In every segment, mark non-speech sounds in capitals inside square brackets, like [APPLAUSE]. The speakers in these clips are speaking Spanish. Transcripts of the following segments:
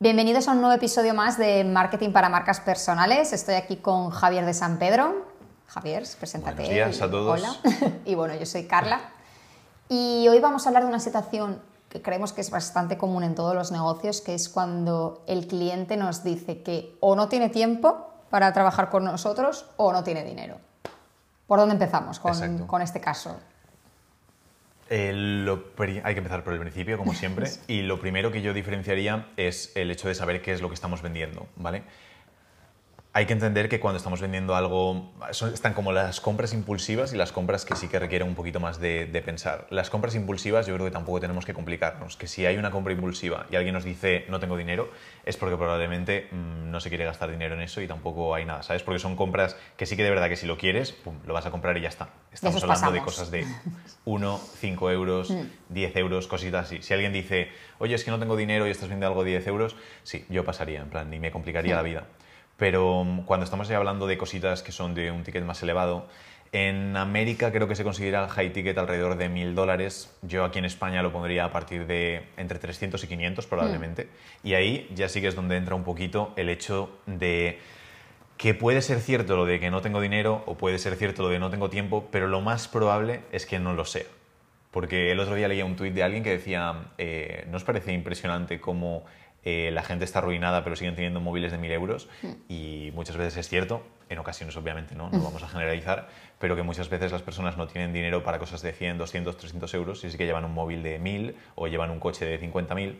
Bienvenidos a un nuevo episodio más de Marketing para Marcas Personales. Estoy aquí con Javier de San Pedro. Javier, preséntate. Buenos días a todos. Hola. [LAUGHS] Y bueno, yo soy Carla. Y hoy vamos a hablar de una situación que creemos que es bastante común en todos los negocios, que es cuando el cliente nos dice que o no tiene tiempo para trabajar con nosotros o no tiene dinero. ¿Por dónde empezamos con, con este caso? Eh, lo hay que empezar por el principio, como siempre, [LAUGHS] y lo primero que yo diferenciaría es el hecho de saber qué es lo que estamos vendiendo, ¿vale? Hay que entender que cuando estamos vendiendo algo, son- están como las compras impulsivas y las compras que sí que requieren un poquito más de, de pensar. Las compras impulsivas yo creo que tampoco tenemos que complicarnos, que si hay una compra impulsiva y alguien nos dice no tengo dinero, es porque probablemente mm, no se quiere gastar dinero en eso y tampoco hay nada, ¿sabes? Porque son compras que sí que de verdad que si lo quieres, pum, lo vas a comprar y ya está. Estamos hablando de cosas de [LAUGHS] 1, 5 euros, 10 euros, cositas así. Si alguien dice, oye, es que no tengo dinero y estás vendiendo algo de 10 euros, sí, yo pasaría, en plan, ni me complicaría la vida. Pero mm, cuando estamos ya hablando de cositas que son de un ticket más elevado, en América creo que se considera el high ticket alrededor de 1000 dólares. Yo aquí en España lo pondría a partir de entre 300 y 500 probablemente. Y ahí ya sí que es donde entra un poquito el hecho de que puede ser cierto lo de que no tengo dinero o puede ser cierto lo de no tengo tiempo, pero lo más probable es que no lo sea. Porque el otro día leía un tuit de alguien que decía, eh, ¿no os parece impresionante cómo eh, la gente está arruinada pero siguen teniendo móviles de 1.000 euros? Y muchas veces es cierto, en ocasiones obviamente no, no vamos a generalizar, pero que muchas veces las personas no tienen dinero para cosas de 100, 200, 300 euros y sí que llevan un móvil de 1.000 o llevan un coche de 50.000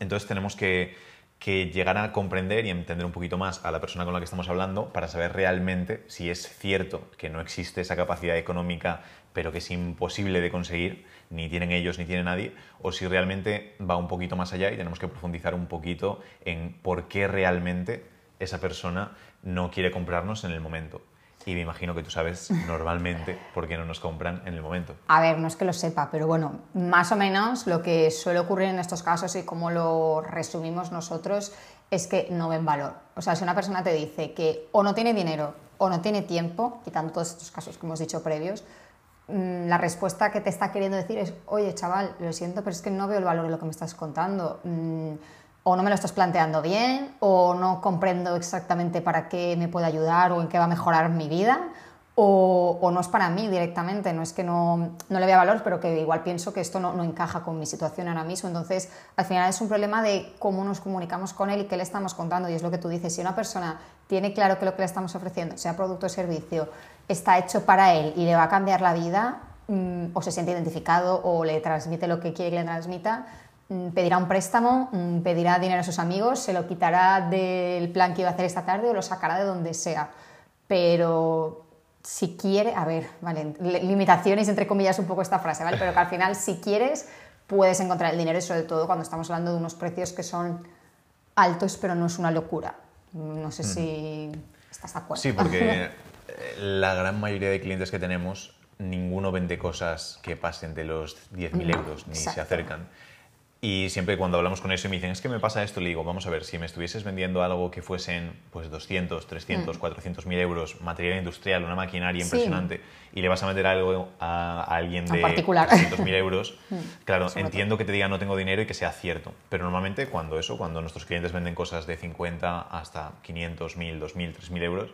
entonces tenemos que, que llegar a comprender y entender un poquito más a la persona con la que estamos hablando para saber realmente si es cierto que no existe esa capacidad económica, pero que es imposible de conseguir, ni tienen ellos ni tiene nadie, o si realmente va un poquito más allá y tenemos que profundizar un poquito en por qué realmente esa persona no quiere comprarnos en el momento. Y me imagino que tú sabes [LAUGHS] normalmente por qué no nos compran en el momento. A ver, no es que lo sepa, pero bueno, más o menos lo que suele ocurrir en estos casos y como lo resumimos nosotros es que no ven valor. O sea, si una persona te dice que o no tiene dinero o no tiene tiempo, quitando todos estos casos que hemos dicho previos, la respuesta que te está queriendo decir es, oye chaval, lo siento, pero es que no veo el valor de lo que me estás contando. Mm, o no me lo estás planteando bien, o no comprendo exactamente para qué me puede ayudar o en qué va a mejorar mi vida, o, o no es para mí directamente, no es que no, no le vea valor, pero que igual pienso que esto no, no encaja con mi situación ahora mismo. Entonces, al final es un problema de cómo nos comunicamos con él y qué le estamos contando. Y es lo que tú dices, si una persona tiene claro que lo que le estamos ofreciendo, sea producto o servicio, está hecho para él y le va a cambiar la vida, mm, o se siente identificado o le transmite lo que quiere que le transmita, mm, pedirá un préstamo, mm, pedirá dinero a sus amigos, se lo quitará del plan que iba a hacer esta tarde o lo sacará de donde sea. Pero si quiere, a ver, vale, li- limitaciones entre comillas un poco esta frase, ¿vale? Pero que al final si quieres puedes encontrar el dinero y sobre todo cuando estamos hablando de unos precios que son altos pero no es una locura. No sé si estás de acuerdo. Sí, porque [LAUGHS] la gran mayoría de clientes que tenemos, ninguno vende cosas que pasen de los 10.000 euros, ni se acercan. Y siempre cuando hablamos con eso y me dicen, es que me pasa esto, le digo, vamos a ver, si me estuvieses vendiendo algo que fuesen pues 200, 300, 400 mil euros, material industrial, una maquinaria Mm. Sí. impresionante, y le vas a meter algo a, a alguien de particular. 300 mil [LAUGHS] euros, claro, sobre entiendo que te diga no tengo dinero y que sea cierto. Pero normalmente cuando eso, cuando nuestros clientes venden cosas de 50 hasta 500, 1000, 2000, 3000 euros,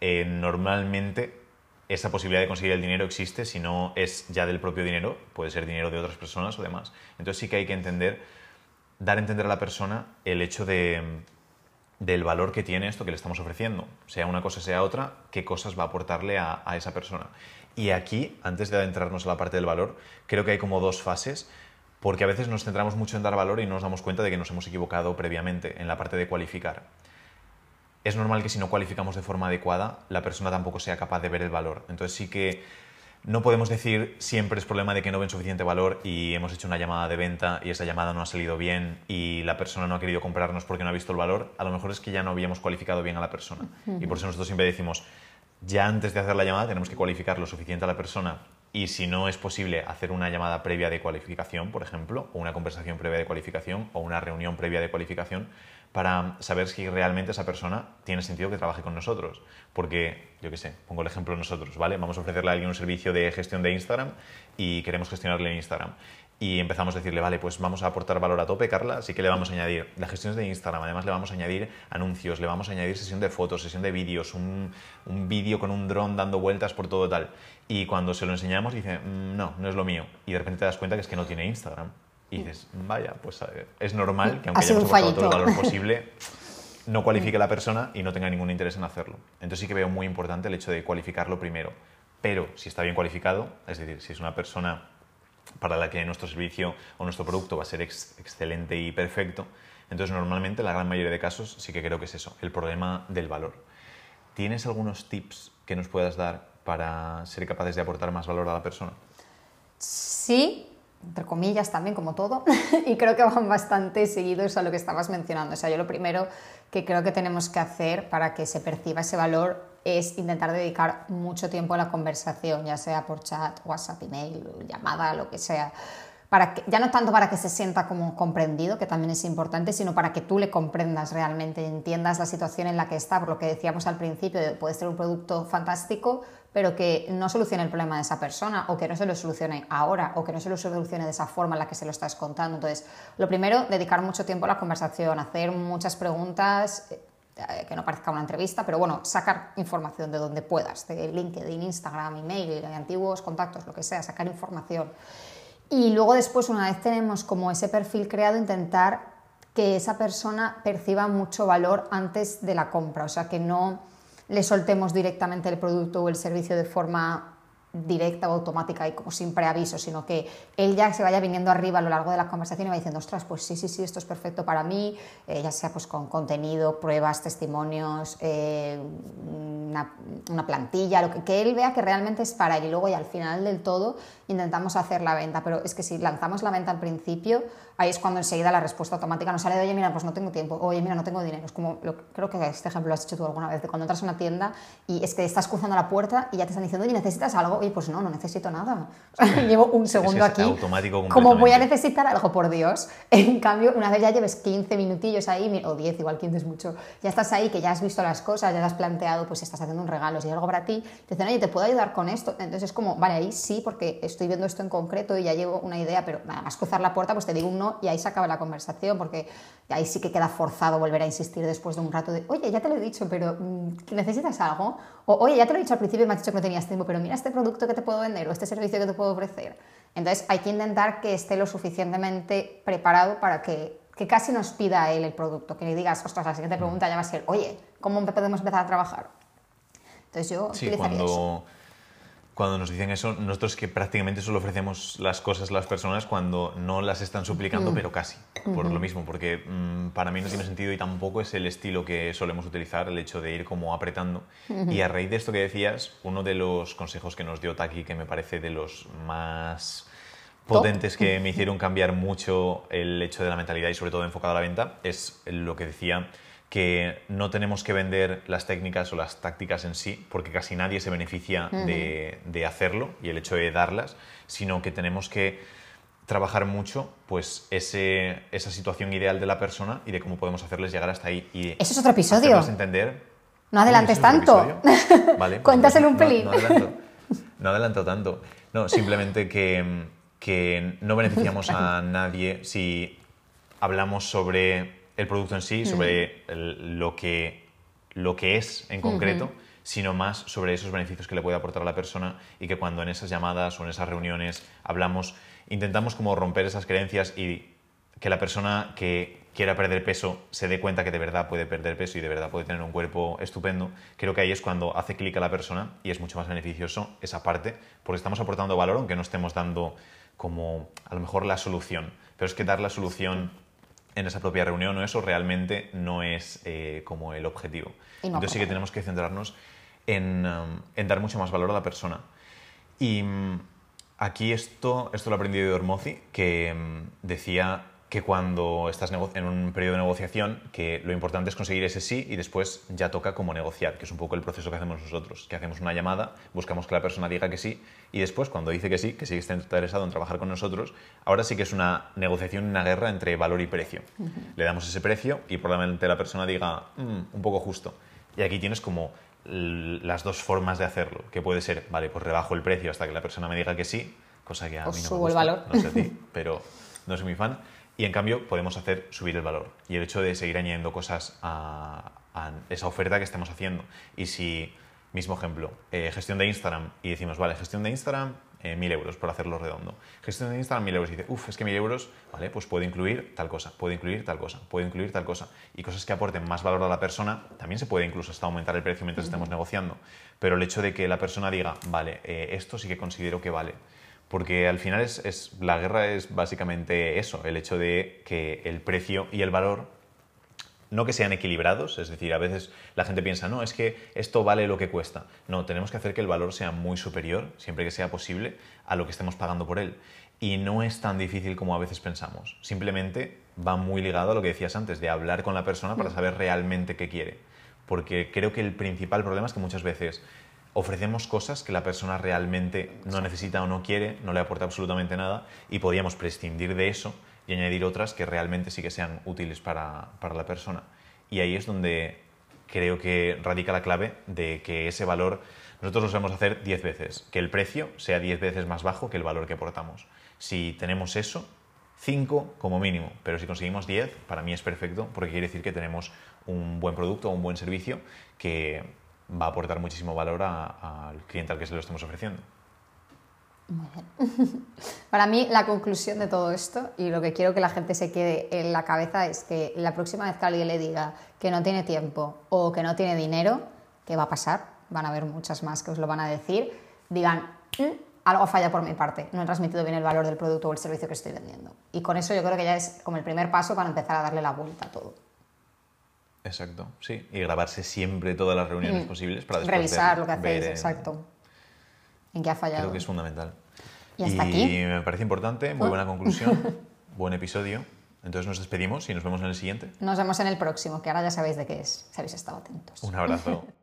eh, normalmente esa posibilidad de conseguir el dinero existe, si no es ya del propio dinero, puede ser dinero de otras personas o demás. Entonces sí que hay que entender, dar a entender a la persona el hecho de, del valor que tiene esto que le estamos ofreciendo, sea una cosa, sea otra, qué cosas va a aportarle a, esa persona. Y aquí, antes de adentrarnos a la parte del valor, creo que hay como dos fases, porque a veces nos centramos mucho en dar valor y no nos damos cuenta de que nos hemos equivocado previamente en la parte de cualificar es normal que si no cualificamos de forma adecuada, la persona tampoco sea capaz de ver el valor. Entonces sí que no podemos decir siempre es problema de que no ven suficiente valor y hemos hecho una llamada de venta y esa llamada no ha salido bien y la persona no ha querido comprarnos porque no ha visto el valor. A lo mejor es que ya no habíamos cualificado bien a la persona. Y por eso nosotros siempre decimos, ya antes de hacer la llamada tenemos que cualificar lo suficiente a la persona y si no es posible hacer una llamada previa de cualificación, por ejemplo, o una conversación previa de cualificación o una reunión previa de cualificación para saber si realmente esa persona tiene sentido que trabaje con nosotros. Porque, yo qué sé, pongo el ejemplo nosotros, ¿vale? Vamos a ofrecerle a alguien un servicio de gestión de Instagram y queremos gestionarle en Instagram. Y empezamos a decirle, vale, pues vamos a aportar valor a tope, Carla, así que le vamos a añadir las gestiones de Instagram, además le vamos a añadir anuncios, le vamos a añadir sesión de fotos, sesión de vídeos, un, un vídeo con un dron dando vueltas por todo tal. Y cuando se lo enseñamos dice, "Mm, no, no es lo mío. Y de repente te das cuenta que es que no tiene Instagram. Y dices, vaya, pues eh, es normal que aunque hayamos aportado todo el valor posible, [LAUGHS] no cualifique la persona y no tenga ningún interés en hacerlo. Entonces sí que veo muy importante el hecho de cualificarlo primero. Pero si está bien cualificado, es decir, si es una persona para la que nuestro servicio o nuestro producto va a ser ex- excelente y perfecto, entonces normalmente en la gran mayoría de casos sí que creo que es eso, el problema del valor. ¿Tienes algunos tips que nos puedas dar para ser capaces de aportar más valor a la persona? Sí, entre comillas también, como todo, [LAUGHS] y creo que van bastante seguidos a lo que estabas mencionando. O sea, yo lo primero que creo que tenemos que hacer para que se perciba ese valor es intentar dedicar mucho tiempo a la conversación, ya sea por chat, WhatsApp, email, llamada, lo que sea. Para que, ya no tanto para que se sienta como comprendido, que también es importante, sino para que tú le comprendas realmente, entiendas la situación en la que está, por lo que decíamos al principio, de- puede ser un producto fantástico, pero que no solucione el problema de esa persona, o que no se lo solucione ahora, o que no se lo solucione de esa forma en la que se lo estás contando. Entonces, lo primero, dedicar mucho tiempo a la conversación, hacer muchas preguntas, que no parezca una entrevista, pero bueno, sacar información de donde puedas, de LinkedIn, Instagram, email, de antiguos contactos, lo que sea, sacar información. Y luego después, una vez tenemos como ese perfil creado, intentar que esa persona perciba mucho valor antes de la compra, o sea, que no le soltemos directamente el producto o el servicio de forma directa o automática y como sin preaviso, sino que él ya se vaya viniendo arriba a lo largo de la conversación y va diciendo, ostras, pues sí, sí, sí, esto es perfecto para mí, eh, ya sea pues con contenido, pruebas, testimonios, eh, una, una plantilla, lo que, que él vea que realmente es para él y luego y al final del todo intentamos hacer la venta, pero es que si lanzamos la venta al principio, ahí es cuando enseguida la respuesta automática nos sale de, oye, mira, pues no tengo tiempo, oye, mira, no tengo dinero. Es como, lo- creo que este ejemplo lo has hecho tú alguna vez, de cuando entras a una tienda y es que estás cruzando la puerta y ya te están diciendo, oye, ¿necesitas algo? Oye, pues no, no necesito nada. [LAUGHS] Llevo un segundo es aquí. automático Como voy a necesitar algo, por Dios. [LAUGHS] En cambio, una vez ya lleves 15 minutillos ahí, o 10, igual 15 es mucho, ya estás ahí, que ya has visto las cosas, ya te has planteado, pues estás haciendo un regalo, si hay algo para ti, te dicen, oye, ¿te puedo ayudar con esto? Entonces es como, vale, ahí sí, porque estoy viendo esto en concreto y ya llevo una idea, pero nada más cruzar la puerta, pues te digo un no y ahí se acaba la conversación, porque ahí sí que queda forzado volver a insistir después de un rato de, oye, ya te lo he dicho, pero mm, ¿necesitas algo? O, oye, ya te lo he dicho al principio y me has dicho que no tenías tiempo, pero mira este producto que te puedo vender o este servicio que te puedo ofrecer. Entonces hay que intentar que esté lo suficientemente preparado para que, que casi nos pida él el producto, que le digas, ostras, la siguiente pregunta ya va a ser, oye, ¿cómo podemos empezar a trabajar? Entonces yo Sí, eso. cuando, cuando nos dicen eso, nosotros que prácticamente solo ofrecemos las cosas a las personas cuando no las están suplicando, pero casi, por lo mismo, porque mm, para mí no tiene sentido y tampoco es el estilo que solemos utilizar, el hecho de ir como apretando. Y a raíz de esto que decías, uno de los consejos que nos dio Taki, que me parece de los más potentes que me hicieron cambiar mucho el hecho de la mentalidad y sobre todo enfocado a la venta, es lo que decía que no tenemos que vender las técnicas o las tácticas en sí, porque casi nadie se beneficia de, de hacerlo y el hecho de darlas, sino que tenemos que trabajar mucho pues ese, esa situación ideal de la persona y de cómo podemos hacerles llegar hasta ahí. Y Eso es otro episodio. entender... No adelantes Uy, ¿eso es otro tanto. [LAUGHS] Vale, Cuéntaselo un no- pelín. No, adelanto, no adelanto tanto. No, simplemente que, que no beneficiamos a [LAUGHS] nadie si hablamos sobre el producto en sí, sobre el- lo, que, lo que es en concreto, sino más sobre esos beneficios que le puede aportar a la persona y que cuando en esas llamadas o en esas reuniones hablamos, intentamos como romper esas creencias y que la persona que quiera perder peso se dé cuenta que de verdad puede perder peso y de verdad puede tener un cuerpo estupendo, creo que ahí es cuando hace clic a la persona y es mucho más beneficioso esa parte, porque estamos aportando valor aunque no estemos dando como a lo mejor la solución, pero es que dar la solución en esa propia reunión o eso realmente no es eh, como el objetivo. No Entonces sí que tenemos que centrarnos en, um, en dar mucho más valor a la persona. Y mm, aquí esto, esto lo he aprendido de Ormozi, que mm, decía que cuando estás en un periodo de negociación, que lo importante es conseguir ese sí y después ya toca como negociar, que es un poco el proceso que hacemos nosotros, que hacemos una llamada, buscamos que la persona diga que sí y después cuando dice que sí, que sí está interesado en trabajar con nosotros, ahora sí que es una negociación, una guerra entre valor y precio. Le damos ese precio y probablemente la persona diga, "Mm, un poco justo. Y aquí tienes como las dos formas de hacerlo, que puede ser, vale, pues rebajo el precio hasta que la persona me diga que sí, cosa que a Os mí no subo me el gusta, valor. no sé a ti, [LAUGHS] pero no soy muy fan. Y en cambio podemos hacer subir el valor y el hecho de seguir añadiendo cosas a, a esa oferta que estemos haciendo. Y si, mismo ejemplo, eh, gestión de Instagram y decimos, vale, gestión de Instagram, eh, 1000 euros por hacerlo redondo. Gestión de Instagram, 1000 euros. Y dice, uff, es que 1000 euros, vale, pues puedo incluir tal cosa, puedo incluir tal cosa, puedo incluir tal cosa. Y cosas que aporten más valor a la persona, también se puede incluso hasta aumentar el precio mientras estemos negociando. Pero el hecho de que la persona diga, vale, eh, esto sí que considero que vale. Porque al final es, es- la guerra es básicamente eso, el hecho de que el precio y el valor no que sean equilibrados, es decir, a veces la gente piensa, no, es que esto vale lo que cuesta. No, tenemos que hacer que el valor sea muy superior, siempre que sea posible, a lo que estemos pagando por él. Y no es tan difícil como a veces pensamos. Simplemente va muy ligado a lo que decías antes, de hablar con la persona para saber realmente qué quiere. Porque creo que el principal problema es que muchas veces ofrecemos cosas que la persona realmente no necesita o no quiere, no le aporta absolutamente nada, y podríamos prescindir de eso y añadir otras que realmente sí que sean útiles para, para la persona. Y ahí es donde creo que radica la clave de que ese valor nosotros lo sabemos hacer 10 veces, que el precio sea 10 veces más bajo que el valor que aportamos. Si tenemos eso, 5 como mínimo, pero si conseguimos 10, para mí es perfecto, porque quiere decir que tenemos un buen producto o un buen servicio que va a aportar muchísimo valor al cliente al que se lo estemos ofreciendo. [LAUGHS] Para mí, la conclusión de todo esto y lo que quiero que la gente se quede en la cabeza es que la próxima vez que alguien le diga que no tiene tiempo o que no tiene dinero, ¿qué va a pasar? Van a haber muchas más que os lo van a decir. Digan, "Mm, algo falla por mi parte, no he transmitido bien el valor del producto o el servicio que estoy vendiendo. Y con eso yo creo que ya es como el primer paso para empezar a darle la vuelta a todo. Exacto, sí. Y grabarse siempre todas las reuniones posibles para después Revisar ver- lo que hacéis, en- exacto. ¿En qué ha fallado? Creo que es fundamental. Y hasta aquí. me parece importante, muy buena conclusión, [LAUGHS] buen episodio. Entonces nos despedimos y nos vemos en el siguiente. Nos vemos en el próximo, que ahora ya sabéis de qué es, si habéis estado atentos. Un abrazo. [LAUGHS]